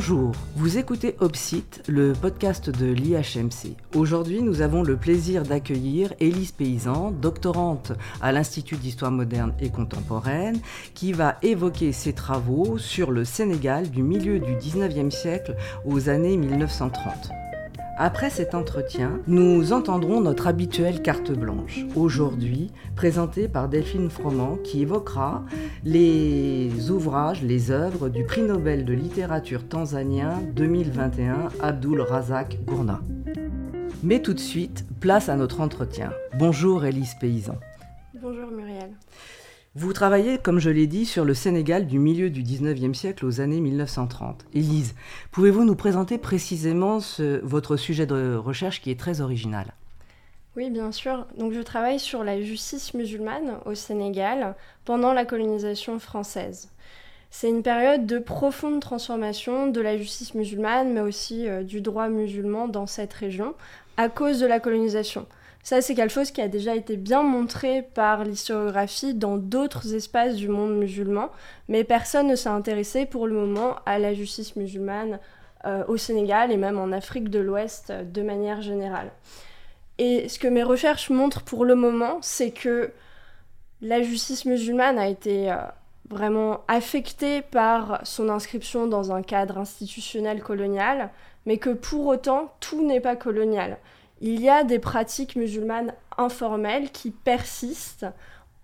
Bonjour, vous écoutez Opsite, le podcast de l'IHMC. Aujourd'hui, nous avons le plaisir d'accueillir Élise Paysan, doctorante à l'Institut d'histoire moderne et contemporaine, qui va évoquer ses travaux sur le Sénégal du milieu du 19e siècle aux années 1930. Après cet entretien, nous entendrons notre habituelle carte blanche, aujourd'hui présentée par Delphine Froment, qui évoquera les ouvrages, les œuvres du prix Nobel de littérature tanzanien 2021 Abdul Razak Gourna. Mais tout de suite, place à notre entretien. Bonjour Élise Paysan. Bonjour Muriel. Vous travaillez, comme je l'ai dit, sur le Sénégal du milieu du 19e siècle aux années 1930. Élise, pouvez-vous nous présenter précisément votre sujet de recherche qui est très original? Oui, bien sûr. Je travaille sur la justice musulmane au Sénégal pendant la colonisation française. C'est une période de profonde transformation de la justice musulmane, mais aussi euh, du droit musulman dans cette région, à cause de la colonisation. Ça, c'est quelque chose qui a déjà été bien montré par l'historiographie dans d'autres espaces du monde musulman, mais personne ne s'est intéressé pour le moment à la justice musulmane euh, au Sénégal et même en Afrique de l'Ouest euh, de manière générale. Et ce que mes recherches montrent pour le moment, c'est que la justice musulmane a été euh, vraiment affectée par son inscription dans un cadre institutionnel colonial, mais que pour autant, tout n'est pas colonial il y a des pratiques musulmanes informelles qui persistent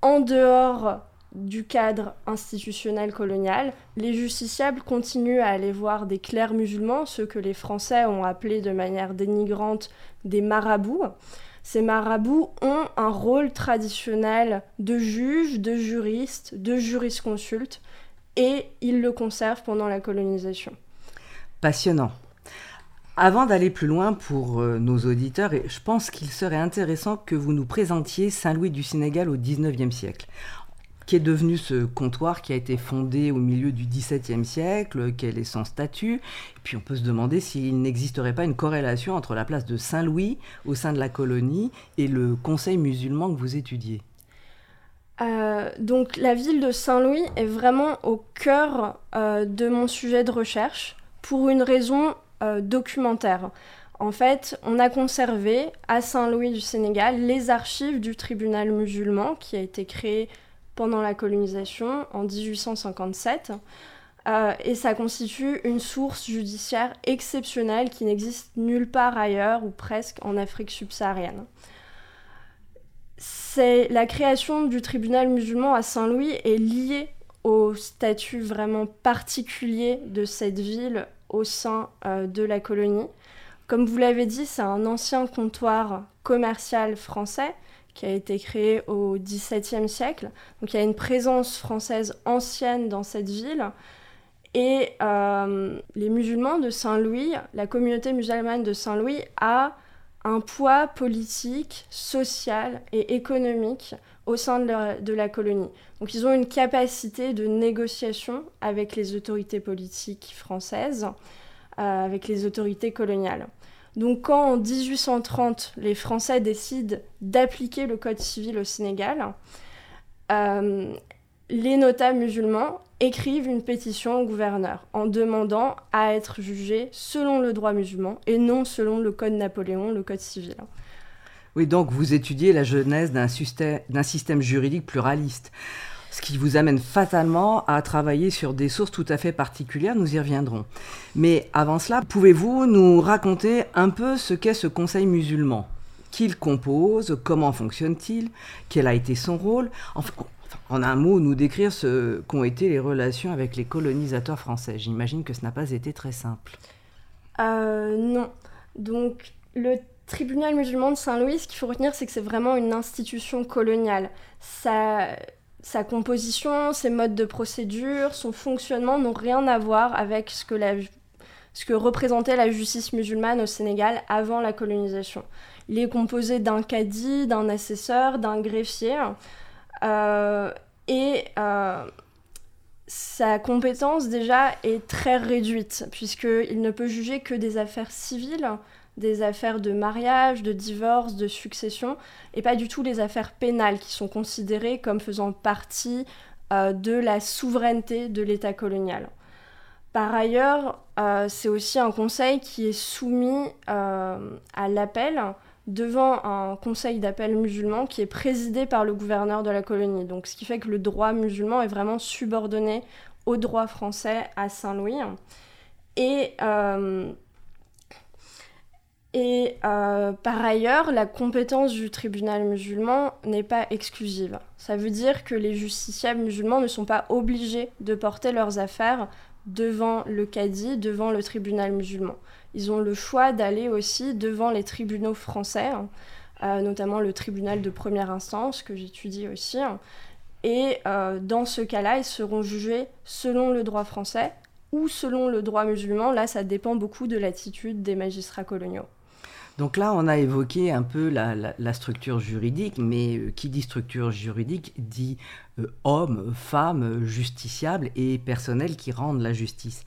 en dehors du cadre institutionnel colonial. Les justiciables continuent à aller voir des clercs musulmans, ceux que les Français ont appelés de manière dénigrante des marabouts. Ces marabouts ont un rôle traditionnel de juge, de juriste, de jurisconsulte, et ils le conservent pendant la colonisation. Passionnant. Avant d'aller plus loin pour euh, nos auditeurs, je pense qu'il serait intéressant que vous nous présentiez Saint-Louis du Sénégal au XIXe siècle. Qui est devenu ce comptoir qui a été fondé au milieu du XVIIe siècle Quel est son statut Et puis on peut se demander s'il n'existerait pas une corrélation entre la place de Saint-Louis au sein de la colonie et le conseil musulman que vous étudiez. Euh, donc la ville de Saint-Louis est vraiment au cœur euh, de mon sujet de recherche pour une raison euh, documentaire. En fait, on a conservé à Saint-Louis du Sénégal les archives du tribunal musulman qui a été créé pendant la colonisation en 1857. Euh, et ça constitue une source judiciaire exceptionnelle qui n'existe nulle part ailleurs ou presque en Afrique subsaharienne. La création du tribunal musulman à Saint-Louis est liée au statut vraiment particulier de cette ville au sein euh, de la colonie. Comme vous l'avez dit, c'est un ancien comptoir commercial français qui a été créé au XVIIe siècle. Donc il y a une présence française ancienne dans cette ville. Et euh, les musulmans de Saint-Louis, la communauté musulmane de Saint-Louis a un poids politique, social et économique au sein de la, colonie. Donc ils ont une capacité de négociation avec les autorités politiques françaises, euh, avec les autorités coloniales. Donc quand en 1830 les Français décident d'appliquer le Code civil au Sénégal, euh, les notables musulmans écrivent une pétition au gouverneur en demandant à être jugés selon le droit musulman et non selon le Code Napoléon, le Code civil. Oui, donc vous étudiez la genèse d'un système, juridique pluraliste, ce qui vous amène fatalement à travailler sur des sources tout à fait particulières, nous y reviendrons. Mais avant cela, pouvez-vous nous raconter un peu ce qu'est ce Conseil musulman? Qu'il compose Comment fonctionne-t-il Quel a été son rôle? En un mot, nous décrire ce qu'ont été les relations avec les colonisateurs français. J'imagine que ce n'a pas été très simple. Euh, non. Donc, le tribunal musulman de Saint-Louis, ce qu'il faut retenir, c'est que c'est vraiment une institution coloniale. Sa, composition, ses modes de procédure, son fonctionnement n'ont rien à voir avec ce que, la, ce que représentait la justice musulmane au Sénégal avant la colonisation. Il est composé d'un cadi, d'un assesseur, d'un greffier. Euh, et euh, sa compétence déjà est très réduite, puisqu'il ne peut juger que des affaires civiles des affaires de mariage, de divorce, de succession, et pas du tout les affaires pénales qui sont considérées comme faisant partie euh, de la souveraineté de l'État colonial. Par ailleurs, c'est aussi un conseil qui est soumis à l'appel devant un conseil d'appel musulman qui est présidé par le gouverneur de la colonie. Donc, ce qui fait que le droit musulman est vraiment subordonné au droit français à Saint-Louis. Et, euh, et euh, par ailleurs, la compétence du tribunal musulman n'est pas exclusive. Ça veut dire que les justiciables musulmans ne sont pas obligés de porter leurs affaires devant le cadi, devant le tribunal musulman. Ils ont le choix d'aller aussi devant les tribunaux français, euh, notamment le tribunal de première instance que j'étudie aussi. Et euh, dans ce cas-là, ils seront jugés selon le droit français ou selon le droit musulman. Là, ça dépend beaucoup de l'attitude des magistrats coloniaux. Donc là, on a évoqué un peu la, structure juridique, mais euh, qui dit structure juridique dit euh, homme, femme, justiciable et personnel qui rendent la justice.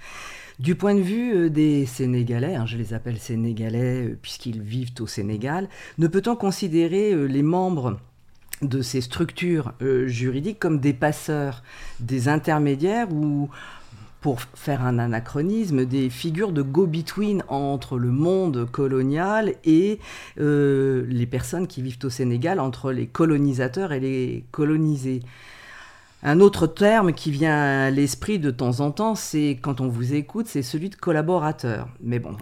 Du point de vue des Sénégalais, hein, je les appelle Sénégalais puisqu'ils vivent au Sénégal, ne peut-on considérer les membres de ces structures euh, juridiques comme des passeurs, des intermédiaires ou, pour faire un anachronisme, des figures de go-between entre le monde colonial et euh, les personnes qui vivent au Sénégal, entre les colonisateurs et les colonisés. Un autre terme qui vient à l'esprit de temps en temps, c'est quand on vous écoute, c'est celui de collaborateur. Mais bon,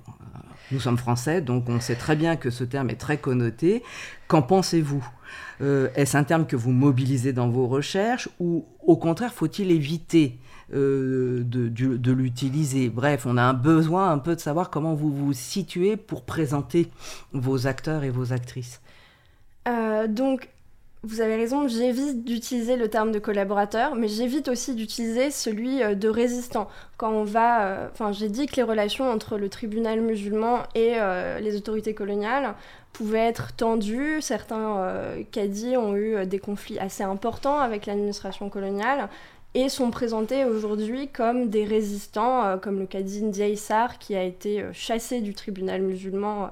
nous sommes français, donc on sait très bien que ce terme est très connoté. Qu'en pensez-vous? Euh, Est-ce un terme que vous mobilisez dans vos recherches ou au contraire faut-il éviter? Euh, de, l'utiliser Bref, on a un besoin un peu de savoir comment vous vous situez pour présenter vos acteurs et vos actrices. Euh, donc, vous avez raison, j'évite d'utiliser le terme de collaborateur, mais j'évite aussi d'utiliser celui de résistant. Quand on va. Enfin, j'ai dit que les relations entre le tribunal musulman et les autorités coloniales pouvaient être tendues. Certains euh, caddies ont eu euh, des conflits assez importants avec l'administration coloniale et sont présentés aujourd'hui comme des résistants, euh, comme le cadi Ndiaye qui a été chassé du tribunal musulman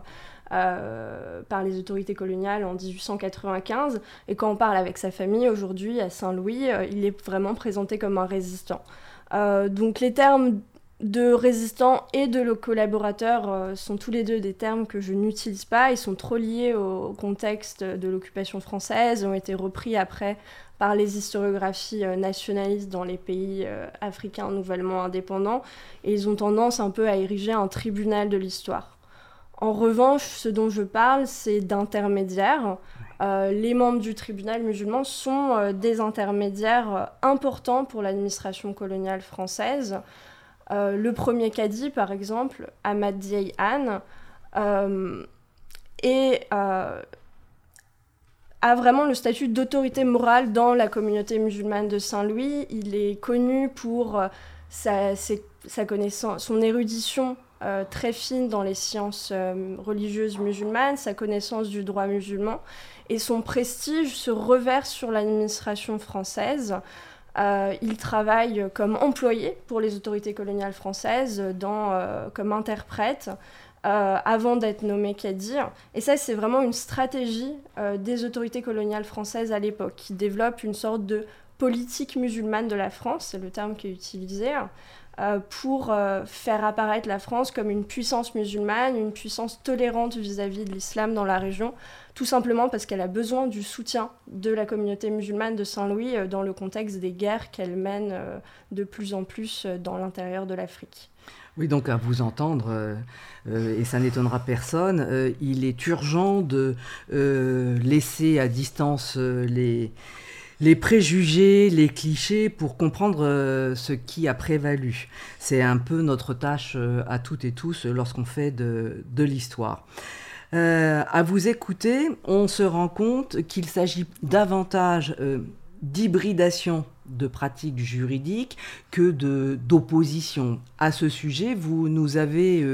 par les autorités coloniales en 1895. Et quand on parle avec sa famille aujourd'hui à Saint-Louis, il est vraiment présenté comme un résistant. donc les termes de résistants et de collaborateurs euh, sont tous les deux des termes que je n'utilise pas. Ils sont trop liés au, contexte de l'occupation française, ont été repris après par les historiographies euh, nationalistes dans les pays euh, africains nouvellement indépendants, et ils ont tendance un peu à ériger un tribunal de l'histoire. En revanche, ce dont je parle, c'est d'intermédiaires. les membres du tribunal musulman sont des intermédiaires importants pour l'administration coloniale française. Euh, le premier cadi, par exemple, Ahmad Diaye Anne, euh, euh, a vraiment le statut d'autorité morale dans la communauté musulmane de Saint-Louis. Il est connu pour sa, connaissance, son érudition très fine dans les sciences religieuses musulmanes, sa connaissance du droit musulman, et son prestige se reverse sur l'administration française. Euh, il travaille comme employé pour les autorités coloniales françaises, euh, comme interprète, euh, avant d'être nommé Kadir. Et ça, c'est vraiment une stratégie des autorités coloniales françaises à l'époque, qui développe une sorte de politique musulmane de la France, c'est le terme qui est utilisé, pour faire apparaître la France comme une puissance musulmane, une puissance tolérante vis à -vis de l'islam dans la région, tout simplement parce qu'elle a besoin du soutien de la communauté musulmane de Saint-Louis euh, dans le contexte des guerres qu'elle mène euh, de plus en plus euh, dans l'intérieur de l'Afrique. Oui, donc à vous entendre, et ça n'étonnera personne, il est urgent de laisser à distance les, préjugés, les clichés pour comprendre ce qui a prévalu. C'est un peu notre tâche à toutes et tous lorsqu'on fait de, de l'histoire. Euh, à vous écouter, on se rend compte qu'il s'agit davantage euh, d'hybridation de pratiques juridiques que d'opposition. À ce sujet, vous nous avez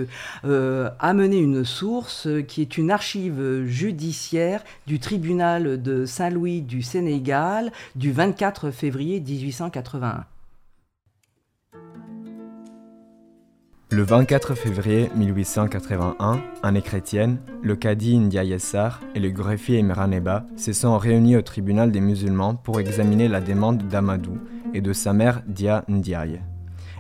euh, amené une source qui est une archive judiciaire du tribunal de Saint-Louis du Sénégal du 24 février 1881. Le 24 février 1881, année chrétienne, le cadi Ndiaye-Sar et le greffier Imraneba se sont réunis au tribunal des musulmans pour examiner la demande d'Amadou et de sa mère Dia Ndiaye.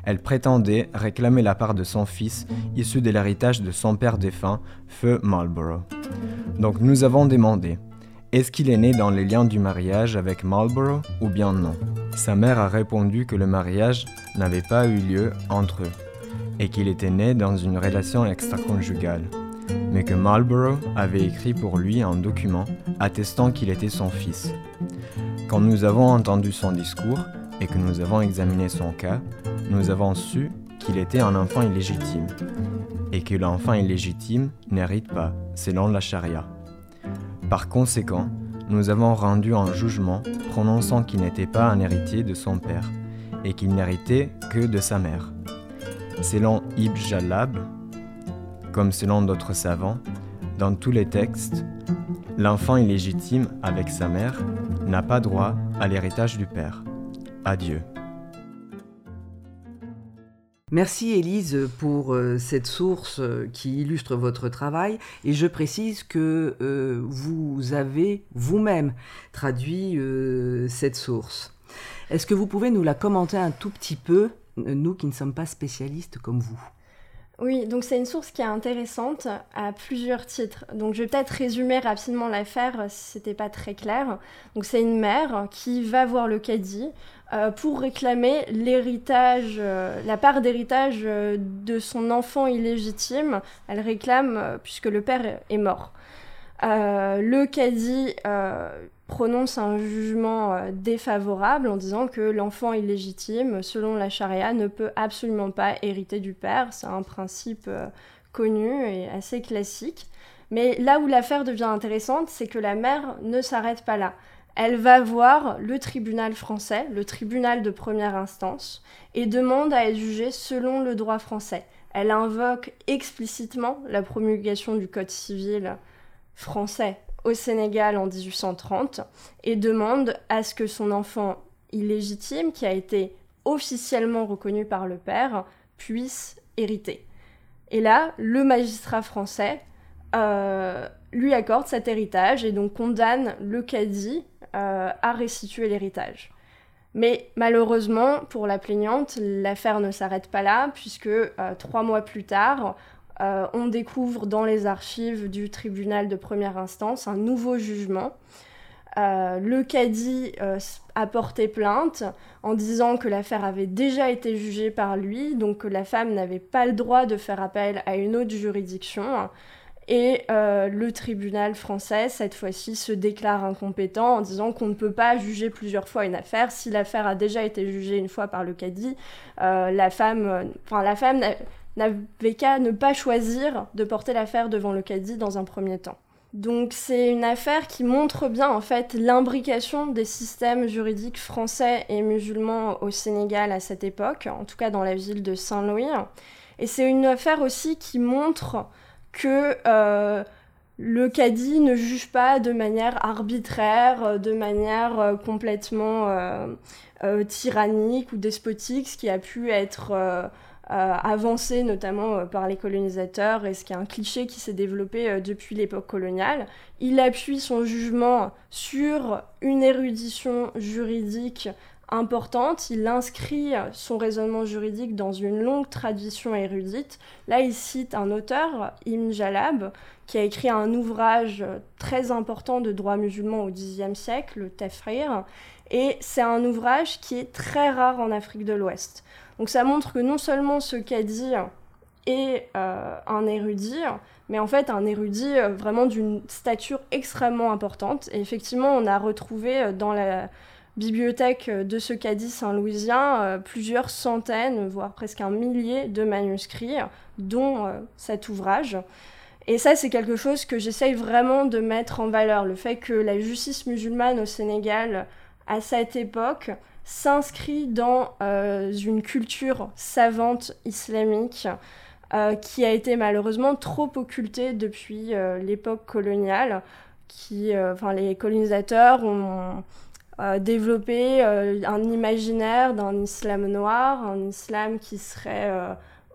elle prétendait réclamer la part de son fils issu de l'héritage de son père défunt, Feu Marlborough. Donc nous avons demandé, est-ce qu'il est né dans les liens du mariage avec Marlborough ou bien non? Sa mère a répondu que le mariage n'avait pas eu lieu entre eux et qu'il était né dans une relation extra-conjugale, mais que Marlborough avait écrit pour lui un document attestant qu'il était son fils. Quand nous avons entendu son discours et que nous avons examiné son cas, nous avons su qu'il était un enfant illégitime, et que l'enfant illégitime n'hérite pas, selon la charia. Par conséquent, nous avons rendu un jugement prononçant qu'il n'était pas un héritier de son père, et qu'il n'héritait que de sa mère. Selon Ibn Jalab, comme selon d'autres savants, dans tous les textes, l'enfant illégitime avec sa mère n'a pas droit à l'héritage du père. Adieu. Merci Élise pour euh, cette source euh, qui illustre votre travail et je précise que euh, vous avez vous-même traduit cette source. Est-ce que vous pouvez nous la commenter un tout petit peu, nous qui ne sommes pas spécialistes comme vous oui, donc c'est une source qui est intéressante à plusieurs titres. Donc je vais peut-être résumer rapidement l'affaire si c'était pas très clair. Donc c'est une mère qui va voir le cadi euh, pour réclamer l'héritage, euh, la part d'héritage euh, de son enfant illégitime. Elle réclame puisque le père est mort. le cadi prononce un jugement euh, défavorable en disant que l'enfant illégitime, selon la charia, ne peut absolument pas hériter du père. C'est un principe euh, connu et assez classique. Mais là où l'affaire devient intéressante, c'est que la mère ne s'arrête pas là. Elle va voir le tribunal français, le tribunal de première instance, et demande à être jugée selon le droit français. Elle invoque explicitement la promulgation du Code civil français au Sénégal en 1830 et demande à ce que son enfant illégitime, qui a été officiellement reconnu par le père, puisse hériter. Et là, le magistrat français euh, lui accorde cet héritage et donc condamne le cadi euh, à restituer l'héritage. Mais malheureusement, pour la plaignante, l'affaire ne s'arrête pas là, puisque euh, trois mois plus tard, euh, on découvre dans les archives du tribunal de première instance un nouveau jugement. Euh, le cadi euh, a porté plainte en disant que l'affaire avait déjà été jugée par lui, donc que la femme n'avait pas le droit de faire appel à une autre juridiction. Et le tribunal français, cette fois-ci, se déclare incompétent en disant qu'on ne peut pas juger plusieurs fois une affaire. Si l'affaire a déjà été jugée une fois par le cadi, la femme, la femme n'avait qu'à ne pas choisir de porter l'affaire devant le cadi dans un premier temps. Donc c'est une affaire qui montre bien en fait l'imbrication des systèmes juridiques français et musulmans au Sénégal à cette époque, en tout cas dans la ville de Saint-Louis. Et c'est une affaire aussi qui montre que euh, le cadi ne juge pas de manière arbitraire, de manière euh, complètement euh, tyrannique ou despotique, ce qui a pu être euh, avancé notamment euh, par les colonisateurs et ce qui est un cliché qui s'est développé euh, depuis l'époque coloniale. Il appuie son jugement sur une érudition juridique importante, il inscrit son raisonnement juridique dans une longue tradition érudite. Là, il cite un auteur, Ibn Jalab, qui a écrit un ouvrage très important de droit musulman au Xe siècle, le Tafrir, et c'est un ouvrage qui est très rare en Afrique de l'Ouest. Donc ça montre que non seulement ce cadi est euh, un érudit, mais en fait un érudit euh, vraiment d'une stature extrêmement importante. Et effectivement, on a retrouvé euh, dans la bibliothèque de ce cadi saint-louisien plusieurs centaines, voire presque un millier de manuscrits, dont cet ouvrage. Et ça, c'est quelque chose que j'essaye vraiment de mettre en valeur, le fait que la justice musulmane au Sénégal, à cette époque, s'inscrit dans euh, une culture savante islamique euh, qui a été malheureusement trop occultée depuis euh, l'époque coloniale. Qui, enfin, les colonisateurs ont développé un imaginaire d'un islam noir, un islam qui serait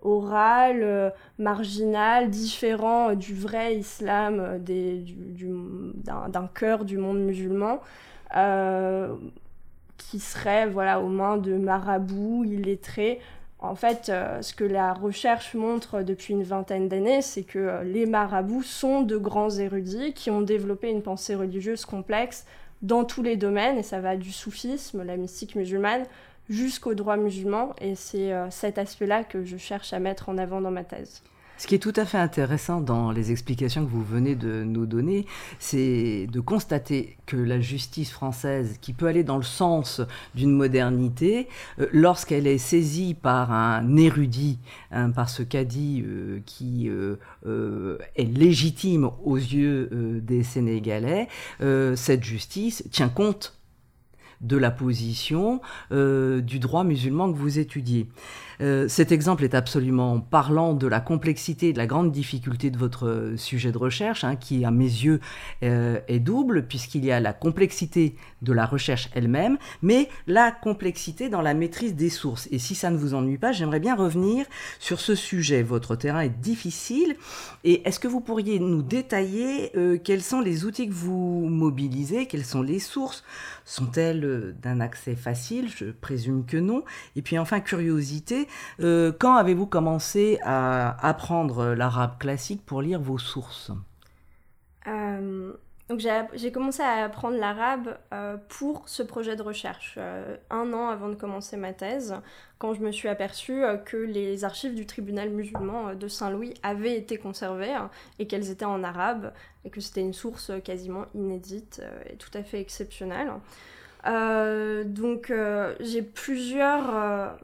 oral, marginal, différent du vrai islam d'un cœur du monde musulman qui serait voilà, aux mains de marabouts illettrés En fait, ce que la recherche montre depuis une vingtaine d'années, c'est que les marabouts sont de grands érudits qui ont développé une pensée religieuse complexe dans tous les domaines, et ça va du soufisme, la mystique musulmane, jusqu'au droit musulman, et c'est cet aspect-là que je cherche à mettre en avant dans ma thèse. Ce qui est tout à fait intéressant dans les explications que vous venez de nous donner, c'est de constater que la justice française, qui peut aller dans le sens d'une modernité, euh, lorsqu'elle est saisie par un érudit, hein, par ce cadi euh, qui euh, est légitime aux yeux des Sénégalais, cette justice tient compte de la position du droit musulman que vous étudiez. Euh, cet exemple est absolument parlant de la complexité de la grande difficulté de votre sujet de recherche, hein, qui à mes yeux euh, est double, puisqu'il y a la complexité de la recherche elle-même, mais la complexité dans la maîtrise des sources. Et si ça ne vous ennuie pas, j'aimerais bien revenir sur ce sujet. Votre terrain est difficile, et est-ce que vous pourriez nous détailler euh, quels sont les outils que vous mobilisez, quelles sont les sources? Sont-elles d'un accès facile? Je présume que non. Et puis enfin, curiosité, euh, quand avez-vous commencé à apprendre l'arabe classique pour lire vos sources euh, donc j'ai commencé à apprendre l'arabe euh, pour ce projet de recherche, un an avant de commencer ma thèse, quand je me suis aperçue que les archives du tribunal musulman de Saint-Louis avaient été conservées et qu'elles étaient en arabe et que c'était une source quasiment inédite et tout à fait exceptionnelle. donc j'ai plusieurs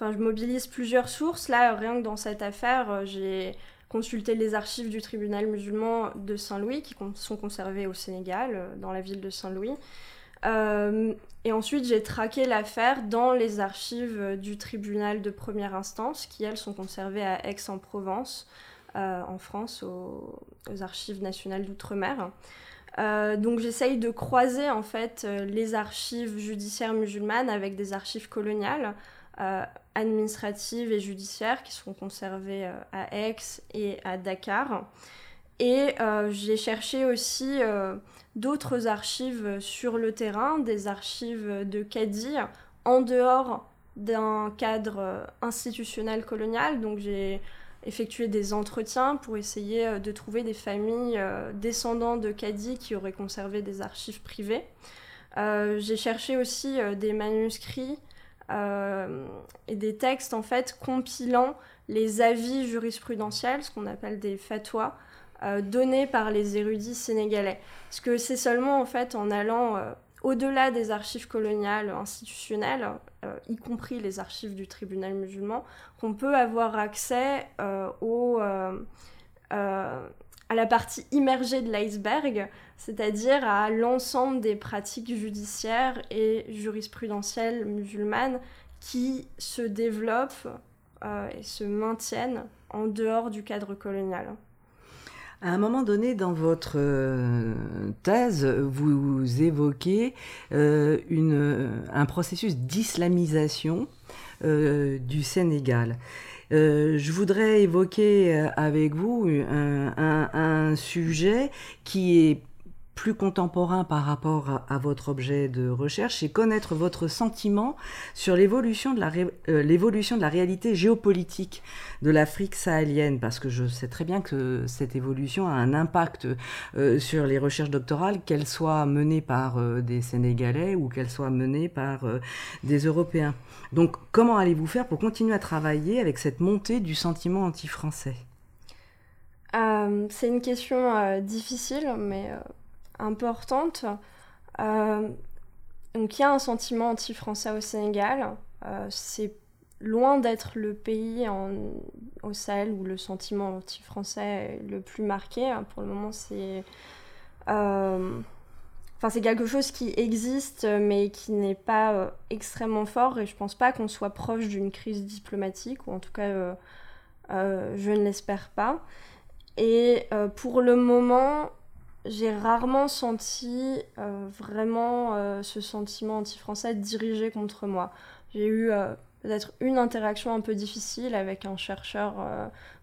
Enfin, je mobilise plusieurs sources. Là, rien que dans cette affaire, euh, j'ai consulté les archives du tribunal musulman de Saint-Louis, qui sont conservées au Sénégal, euh, dans la ville de Saint-Louis. Euh, et ensuite, j'ai traqué l'affaire dans les archives du tribunal de première instance, qui, elles, sont conservées à Aix-en-Provence, en France, aux, archives nationales d'outre-mer. donc j'essaye de croiser en fait les archives judiciaires musulmanes avec des archives coloniales administratives et judiciaires qui sont conservées euh, à Aix et à Dakar. Et euh, j'ai cherché aussi d'autres archives sur le terrain, des archives de Cadi en dehors d'un cadre institutionnel colonial. Donc j'ai effectué des entretiens pour essayer de trouver des familles descendants de Cadi qui auraient conservé des archives privées. j'ai cherché aussi des manuscrits euh, et des textes en fait compilant les avis jurisprudentiels, ce qu'on appelle des fatwas, euh, donnés par les érudits sénégalais. Parce que c'est seulement en fait en allant euh, au-delà des archives coloniales institutionnelles, y compris les archives du tribunal musulman, qu'on peut avoir accès à la partie immergée de l'iceberg, c'est-à-dire à, l'ensemble des pratiques judiciaires et jurisprudentielles musulmanes qui se développent euh, et se maintiennent en dehors du cadre colonial. À un moment donné dans votre euh, thèse, vous évoquez euh, une, un processus d'islamisation du Sénégal. Je voudrais évoquer avec vous un, sujet qui est plus contemporain par rapport à, votre objet de recherche, c'est connaître votre sentiment sur l'évolution de, la euh, l'évolution de la réalité géopolitique de l'Afrique sahélienne, parce que je sais très bien que cette évolution a un impact euh, sur les recherches doctorales, qu'elles soient menées par euh, des Sénégalais ou qu'elles soient menées par des Européens. Donc comment allez-vous faire pour continuer à travailler avec cette montée du sentiment anti-français? C'est une question difficile, mais importante. Euh, donc il y a un sentiment anti-français au Sénégal. Euh, c'est loin d'être le pays au Sahel où le sentiment anti-français est le plus marqué. Pour le moment, c'est... Euh, quelque chose qui existe, mais qui n'est pas extrêmement fort, et je pense pas qu'on soit proche d'une crise diplomatique, ou en tout cas, je ne l'espère pas. Et pour le moment, j'ai rarement senti euh, vraiment euh, ce sentiment anti-français dirigé contre moi. J'ai eu euh, peut-être une interaction un peu difficile avec un chercheur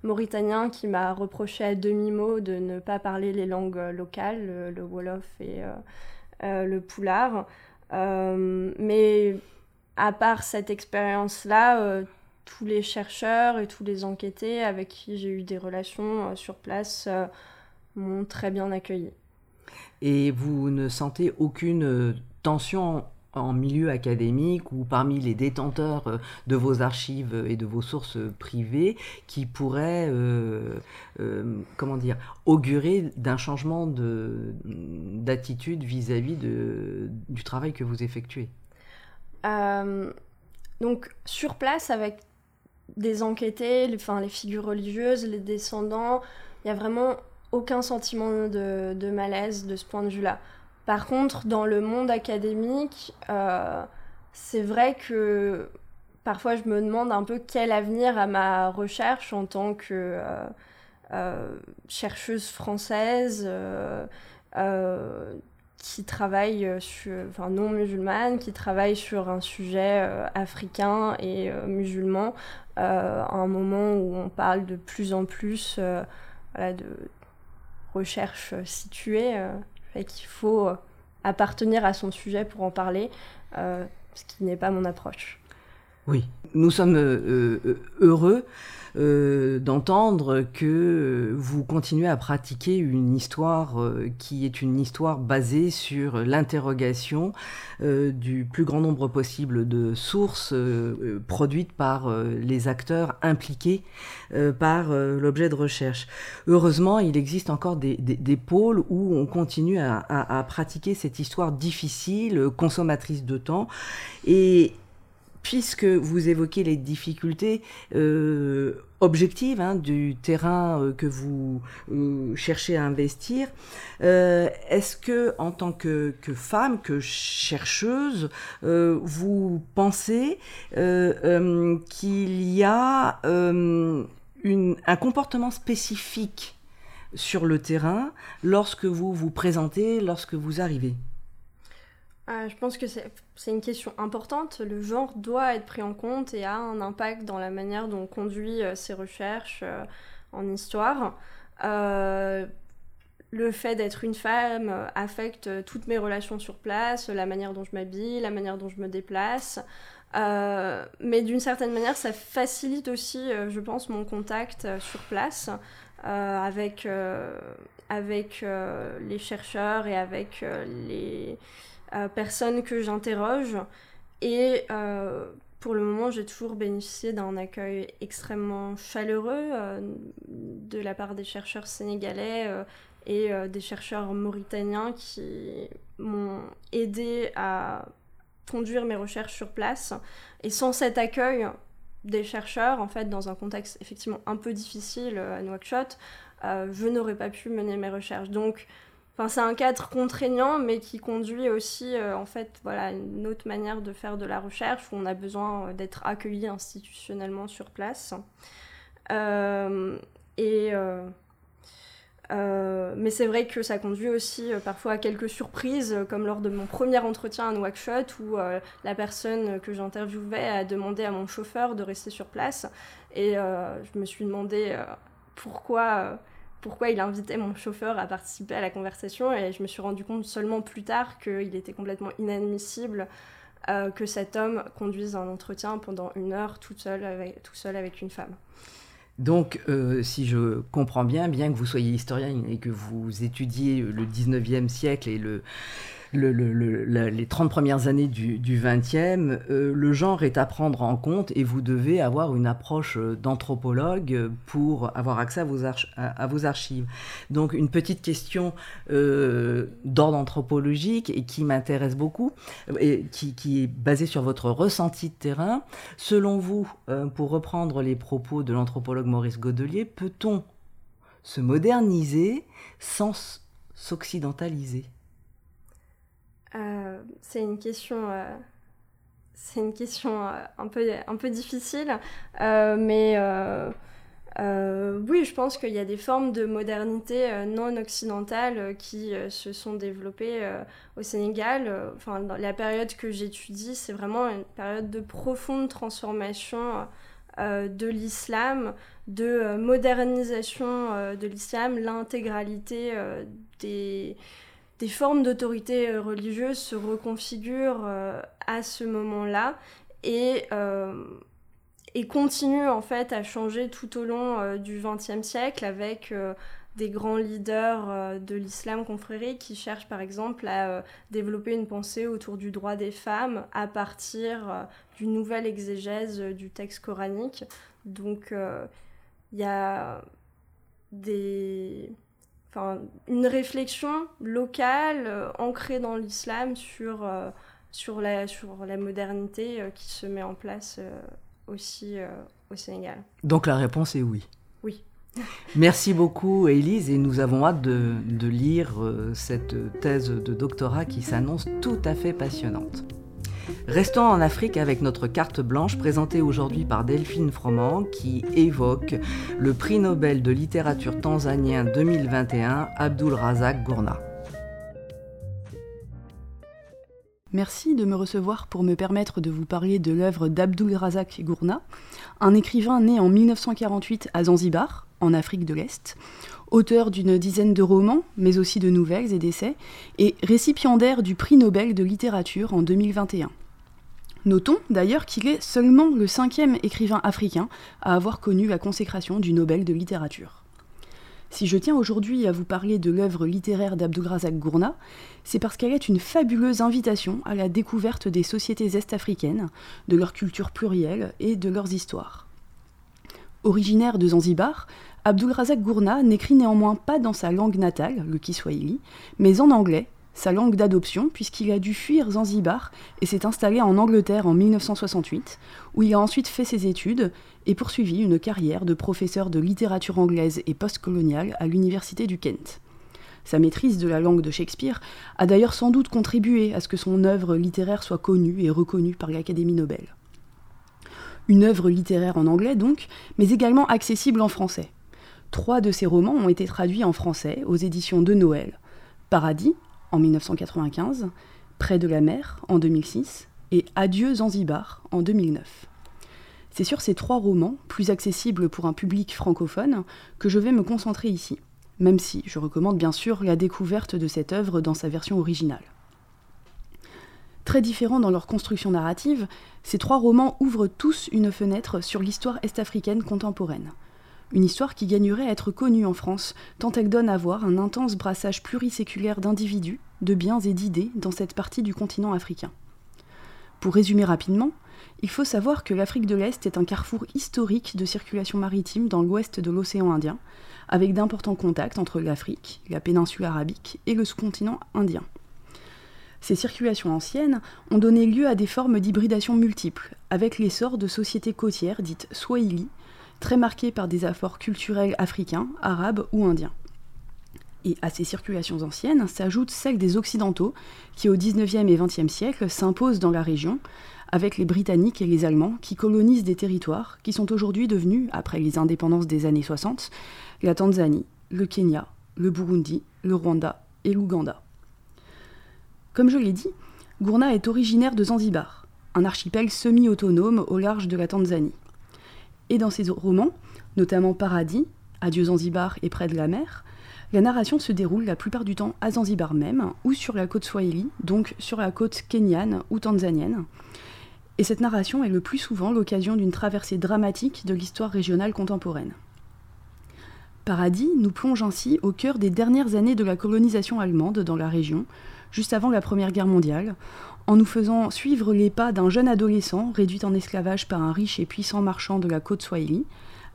mauritanien qui m'a reproché à demi-mot de ne pas parler les langues locales, le, Wolof et le Poulard. mais à part cette expérience-là, tous les chercheurs et tous les enquêtés avec qui j'ai eu des relations sur place m'ont très bien accueilli. Et vous ne sentez aucune tension en milieu académique ou parmi les détenteurs euh, de vos archives et de vos sources privées qui pourraient, euh, euh, comment dire, augurer d'un changement d'attitude vis-à-vis du travail que vous effectuez? Donc, sur place, avec des enquêtés, les, enfin, les figures religieuses, les descendants, il n'y a vraiment aucun sentiment de malaise de ce point de vue-là. Par contre, dans le monde académique, euh, c'est vrai que parfois je me demande un peu quel avenir à ma recherche en tant que euh, euh, chercheuse française qui travaille sur, enfin non musulmane, qui travaille sur un sujet africain et musulman, à un moment où on parle de plus en plus de recherche située et qu'il faut euh, appartenir à son sujet pour en parler, euh, ce qui n'est pas mon approche. Oui, nous sommes euh, heureux euh, d'entendre que vous continuez à pratiquer une histoire euh, qui est une histoire basée sur l'interrogation euh, du plus grand nombre possible de sources produites par les acteurs impliqués par l'objet de recherche. Heureusement, il existe encore des, pôles où on continue à, à pratiquer cette histoire difficile, consommatrice de temps, et puisque vous évoquez les difficultés euh, objectives hein, du terrain euh, que vous euh, cherchez à investir, est-ce que en tant que, femme, que chercheuse, vous pensez qu'il y a un comportement spécifique sur le terrain lorsque vous vous présentez, lorsque vous arrivez? Je pense que c'est une question importante. Le genre doit être pris en compte et a un impact dans la manière dont on conduit euh, ses recherches euh, en histoire. Euh, le fait d'être une femme affecte toutes mes relations sur place, la manière dont je m'habille, la manière dont je me déplace. mais d'une certaine manière, ça facilite aussi, je pense, mon contact sur place avec, avec les chercheurs et avec les euh, personnes que j'interroge. Et euh, pour le moment, j'ai toujours bénéficié d'un accueil extrêmement chaleureux euh, de la part des chercheurs sénégalais et des chercheurs mauritaniens qui m'ont aidé à conduire mes recherches sur place. Et sans cet accueil des chercheurs, en fait, dans un contexte effectivement un peu difficile à Nouakchott, je n'aurais pas pu mener mes recherches. Donc, Enfin, c'est un cadre contraignant, mais qui conduit aussi, euh, en fait, voilà, une autre manière de faire de la recherche où on a besoin euh, d'être accueilli institutionnellement sur place. Euh, et mais c'est vrai que ça conduit aussi parfois à quelques surprises, comme lors de mon premier entretien à Nouakchott, où la personne que j'interviewais a demandé à mon chauffeur de rester sur place. Et je me suis demandé pourquoi pourquoi il invitait mon chauffeur à participer à la conversation et je me suis rendu compte seulement plus tard qu'il était complètement inadmissible euh, que cet homme conduise un entretien pendant une heure tout seul avec, une femme. Donc, euh, si je comprends bien, bien que vous soyez historien et que vous étudiez le 19e siècle et le, les 30 premières années du, du 20e, euh, le genre est à prendre en compte et vous devez avoir une approche euh, d'anthropologue pour avoir accès à vos, archives. Donc une petite question euh, d'ordre anthropologique et qui m'intéresse beaucoup, et qui, est basée sur votre ressenti de terrain. Selon vous, pour reprendre les propos de l'anthropologue Maurice Godelier, peut-on se moderniser sans s'occidentaliser? Euh, c'est une question, euh, une question euh, un, peu, un peu difficile, mais oui, je pense qu'il y a des formes de modernité non occidentale qui se sont développées au Sénégal. Enfin, dans la période que j'étudie, c'est vraiment une période de profonde transformation de l'islam, de modernisation de l'islam, l'intégralité des des formes d'autorité euh, religieuse se reconfigurent euh, à ce moment-là. Et, euh, et continue en fait à changer tout au long du XXe siècle avec des grands leaders de l'islam confrérie qui cherchent par exemple à développer une pensée autour du droit des femmes à partir d'une nouvelle exégèse du texte coranique. Donc il y a des... Enfin, une réflexion locale ancrée dans l'islam sur, sur, la, sur la modernité qui se met en place aussi au Sénégal. Donc la réponse est oui. Oui. Merci beaucoup, Élise, et nous avons hâte de, lire euh, cette thèse de doctorat qui s'annonce tout à fait passionnante. Restons en Afrique avec notre carte blanche présentée aujourd'hui par Delphine Froment qui évoque le prix Nobel de littérature tanzanien 2021 Abdul Razak Gourna. Merci de me recevoir pour me permettre de vous parler de l'œuvre d'Abdul Razak Gourna, un écrivain né en 1948 à Zanzibar, en Afrique de l'Est, auteur d'une dizaine de romans, mais aussi de nouvelles et d'essais, et récipiendaire du prix Nobel de littérature en 2021. Notons d'ailleurs qu'il est seulement le cinquième écrivain africain à avoir connu la consécration du Nobel de littérature. Si je tiens aujourd'hui à vous parler de l'œuvre littéraire d'Abdulrazak Gourna, c'est parce qu'elle est une fabuleuse invitation à la découverte des sociétés est-africaines, de leur culture plurielle et de leurs histoires. Originaire de Zanzibar, Abdulrazak Gourna n'écrit néanmoins pas dans sa langue natale, le Kiswahili, mais en anglais, sa langue d'adoption, puisqu'il a dû fuir Zanzibar et s'est installé en Angleterre en 1968, où il a ensuite fait ses études et poursuivi une carrière de professeur de littérature anglaise et postcoloniale à l'université du Kent. Sa maîtrise de la langue de Shakespeare a d'ailleurs sans doute contribué à ce que son œuvre littéraire soit connue et reconnue par l'Académie Nobel. Une œuvre littéraire en anglais donc, mais également accessible en français. Trois de ses romans ont été traduits en français aux éditions de Noël. Paradis, en 1995, Près de la mer, en 2006, et Adieu Zanzibar, en 2009. C'est sur ces trois romans, plus accessibles pour un public francophone, que je vais me concentrer ici, même si je recommande bien sûr la découverte de cette œuvre dans sa version originale. Très différents dans leur construction narrative, ces trois romans ouvrent tous une fenêtre sur l'histoire est-africaine contemporaine. Une histoire qui gagnerait à être connue en France, tant elle donne à voir un intense brassage pluriséculaire d'individus, de biens et d'idées dans cette partie du continent africain. Pour résumer rapidement, il faut savoir que l'Afrique de l'Est est un carrefour historique de circulation maritime dans l'ouest de l'océan Indien, avec d'importants contacts entre l'Afrique, la péninsule arabique et le sous-continent indien. Ces circulations anciennes ont donné lieu à des formes d'hybridation multiples, avec l'essor de sociétés côtières dites Swahili, très marquées par des apports culturels africains, arabes ou indiens. Et à ces circulations anciennes s'ajoutent celles des Occidentaux, qui au XIXe et XXe siècle s'imposent dans la région, avec les Britanniques et les Allemands qui colonisent des territoires qui sont aujourd'hui devenus, après les indépendances des années 60, la Tanzanie, le Kenya, le Burundi, le Rwanda et l'Ouganda. Comme je l'ai dit, Gourna est originaire de Zanzibar, un archipel semi-autonome au large de la Tanzanie. Et dans ses romans, notamment Paradis, Adieu Zanzibar et Près de la mer, la narration se déroule la plupart du temps à Zanzibar même, ou sur la côte Swahili, donc sur la côte kenyane ou tanzanienne. Et cette narration est le plus souvent l'occasion d'une traversée dramatique de l'histoire régionale contemporaine. Paradis nous plonge ainsi au cœur des dernières années de la colonisation allemande dans la région, juste avant la Première Guerre mondiale, en nous faisant suivre les pas d'un jeune adolescent réduit en esclavage par un riche et puissant marchand de la côte Swahili,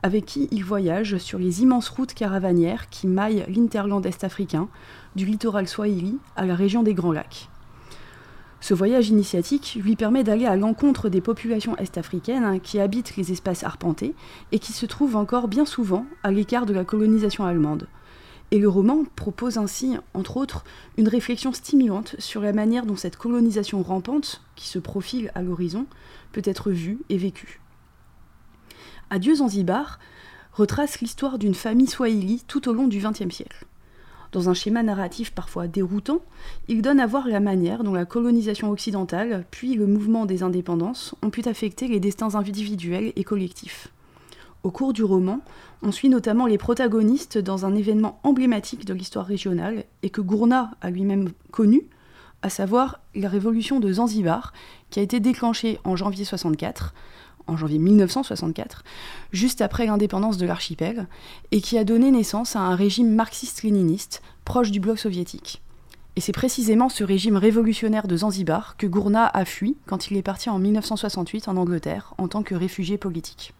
avec qui il voyage sur les immenses routes caravanières qui maillent l'interland est-africain, du littoral Swahili à la région des Grands Lacs. Ce voyage initiatique lui permet d'aller à l'encontre des populations est-africaines qui habitent les espaces arpentés et qui se trouvent encore bien souvent à l'écart de la colonisation allemande, et le roman propose ainsi, entre autres, une réflexion stimulante sur la manière dont cette colonisation rampante, qui se profile à l'horizon, peut être vue et vécue. Adieu Zanzibar retrace l'histoire d'une famille swahili tout au long du XXe siècle. Dans un schéma narratif parfois déroutant, il donne à voir la manière dont la colonisation occidentale, puis le mouvement des indépendances, ont pu affecter les destins individuels et collectifs. Au cours du roman, on suit notamment les protagonistes dans un événement emblématique de l'histoire régionale et que Gourna a lui-même connu, à savoir la révolution de Zanzibar, qui a été déclenchée en janvier 64, en janvier 1964, juste après l'indépendance de l'archipel, et qui a donné naissance à un régime marxiste-léniniste proche du bloc soviétique. Et c'est précisément ce régime révolutionnaire de Zanzibar que Gourna a fui quand il est parti en 1968 en Angleterre en tant que réfugié politique.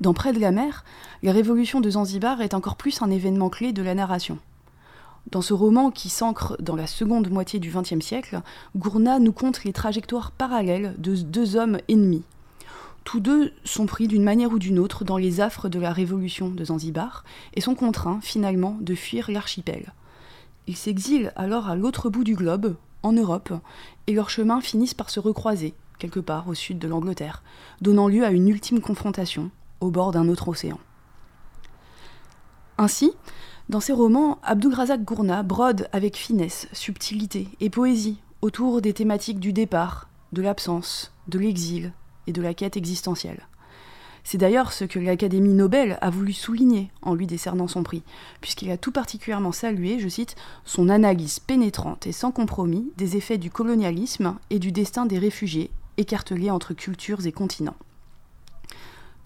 Dans Près de la mer, la révolution de Zanzibar est encore plus un événement clé de la narration. Dans ce roman qui s'ancre dans la seconde moitié du XXe siècle, Gourna nous conte les trajectoires parallèles de deux hommes ennemis. Tous deux sont pris d'une manière ou d'une autre dans les affres de la révolution de Zanzibar et sont contraints finalement de fuir l'archipel. Ils s'exilent alors à l'autre bout du globe, en Europe, et leurs chemins finissent par se recroiser, quelque part au sud de l'Angleterre, donnant lieu à une ultime confrontation, au bord d'un autre océan. Ainsi, dans ses romans, Abdulrazak Gourna brode avec finesse, subtilité et poésie autour des thématiques du départ, de l'absence, de l'exil et de la quête existentielle. C'est d'ailleurs ce que l'Académie Nobel a voulu souligner en lui décernant son prix, puisqu'il a tout particulièrement salué, je cite, son analyse pénétrante et sans compromis des effets du colonialisme et du destin des réfugiés, écartelés entre cultures et continents.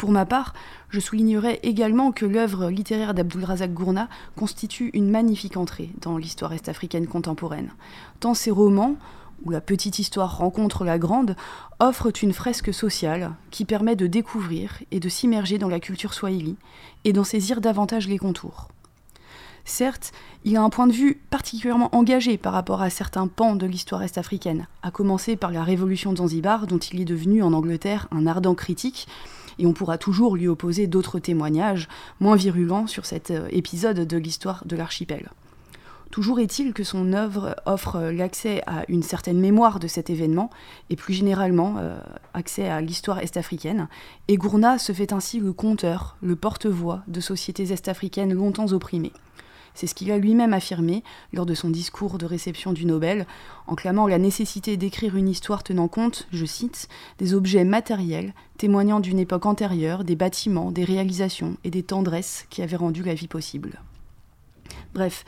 Pour ma part, je soulignerai également que l'œuvre littéraire d'Abdulrazak Gourna constitue une magnifique entrée dans l'histoire est-africaine contemporaine. Tant ses romans, où la petite histoire rencontre la grande, offrent une fresque sociale qui permet de découvrir et de s'immerger dans la culture swahili et d'en saisir davantage les contours. Certes, il a un point de vue particulièrement engagé par rapport à certains pans de l'histoire est-africaine, à commencer par la révolution de Zanzibar, dont il est devenu en Angleterre un ardent critique, et on pourra toujours lui opposer d'autres témoignages moins virulents sur cet euh, épisode de l'histoire de l'archipel. Toujours est-il que son œuvre offre l'accès à une certaine mémoire de cet événement et plus généralement euh, accès à l'histoire est-africaine. Et Gourna se fait ainsi le conteur, le porte-voix de sociétés est-africaines longtemps opprimées. C'est ce qu'il a lui-même affirmé lors de son discours de réception du Nobel, en clamant la nécessité d'écrire une histoire tenant compte, je cite, des objets matériels témoignant d'une époque antérieure, des bâtiments, des réalisations et des tendresses qui avaient rendu la vie possible. Bref,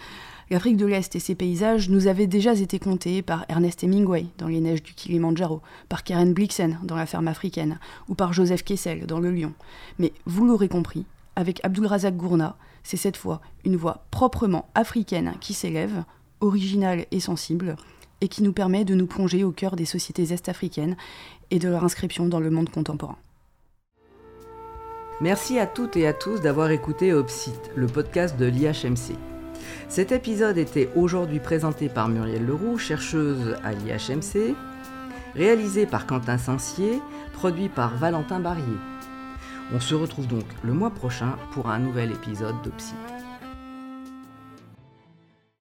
L'Afrique de l'Est et ses paysages nous avaient déjà été contés par Ernest Hemingway dans Les Neiges du Kilimanjaro, par Karen Blixen dans La Ferme africaine, ou par Joseph Kessel dans Le Lion. Mais vous l'aurez compris, avec Abdulrazak Gourna, c'est cette fois une voix proprement africaine qui s'élève, originale et sensible, et qui nous permet de nous plonger au cœur des sociétés est-africaines et de leur inscription dans le monde contemporain. Merci à toutes et à tous d'avoir écouté Opsite, le podcast de l'IHMC. Cet épisode était aujourd'hui présenté par Muriel Leroux, chercheuse à l'IHMC, réalisé par Quentin Sancier, produit par Valentin Barrier. On se retrouve donc le mois prochain pour un nouvel épisode d'Opsite.